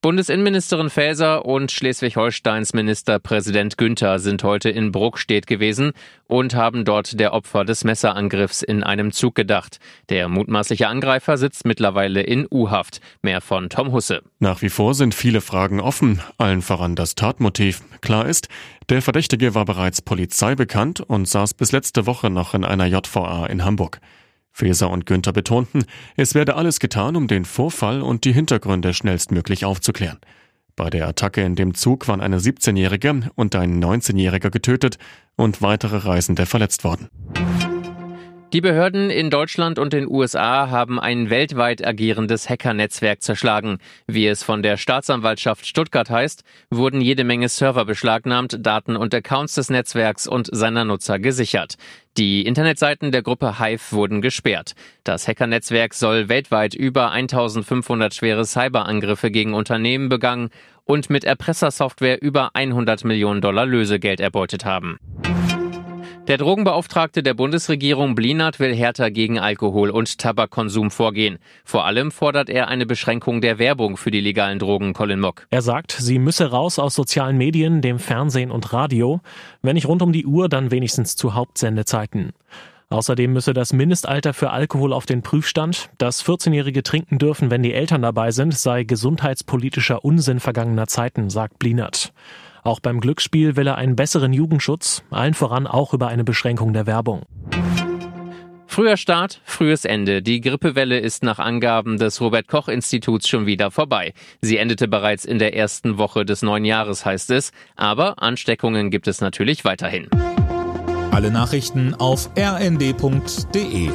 Bundesinnenministerin Faeser und Schleswig-Holsteins Ministerpräsident Günther sind heute in Bruckstedt gewesen und haben dort der Opfer des Messerangriffs in einem Zug gedacht. Der mutmaßliche Angreifer sitzt mittlerweile in U-Haft. Mehr von Tom Husse. Nach wie vor sind viele Fragen offen, allen voran das Tatmotiv. Klar ist, der Verdächtige war bereits Polizei bekannt und saß bis letzte Woche noch in einer JVA in Hamburg. Feser und Günther betonten, es werde alles getan, um den Vorfall und die Hintergründe schnellstmöglich aufzuklären. Bei der Attacke in dem Zug waren eine 17-Jährige und ein 19-Jähriger getötet und weitere Reisende verletzt worden. Die Behörden in Deutschland und den USA haben ein weltweit agierendes Hackernetzwerk zerschlagen. Wie es von der Staatsanwaltschaft Stuttgart heißt, wurden jede Menge Server beschlagnahmt, Daten und Accounts des Netzwerks und seiner Nutzer gesichert. Die Internetseiten der Gruppe Hive wurden gesperrt. Das Hackernetzwerk soll weltweit über 1500 schwere Cyberangriffe gegen Unternehmen begangen und mit Erpressersoftware über 100 Millionen Dollar Lösegeld erbeutet haben. Der Drogenbeauftragte der Bundesregierung Blinert will härter gegen Alkohol- und Tabakkonsum vorgehen. Vor allem fordert er eine Beschränkung der Werbung für die legalen Drogen, Colin Mock. Er sagt, sie müsse raus aus sozialen Medien, dem Fernsehen und Radio. Wenn nicht rund um die Uhr, dann wenigstens zu Hauptsendezeiten. Außerdem müsse das Mindestalter für Alkohol auf den Prüfstand. Dass 14-Jährige trinken dürfen, wenn die Eltern dabei sind, sei gesundheitspolitischer Unsinn vergangener Zeiten, sagt Blinert. Auch beim Glücksspiel will er einen besseren Jugendschutz, allen voran auch über eine Beschränkung der Werbung. Früher Start, frühes Ende. Die Grippewelle ist nach Angaben des Robert Koch Instituts schon wieder vorbei. Sie endete bereits in der ersten Woche des neuen Jahres, heißt es. Aber Ansteckungen gibt es natürlich weiterhin. Alle Nachrichten auf rnd.de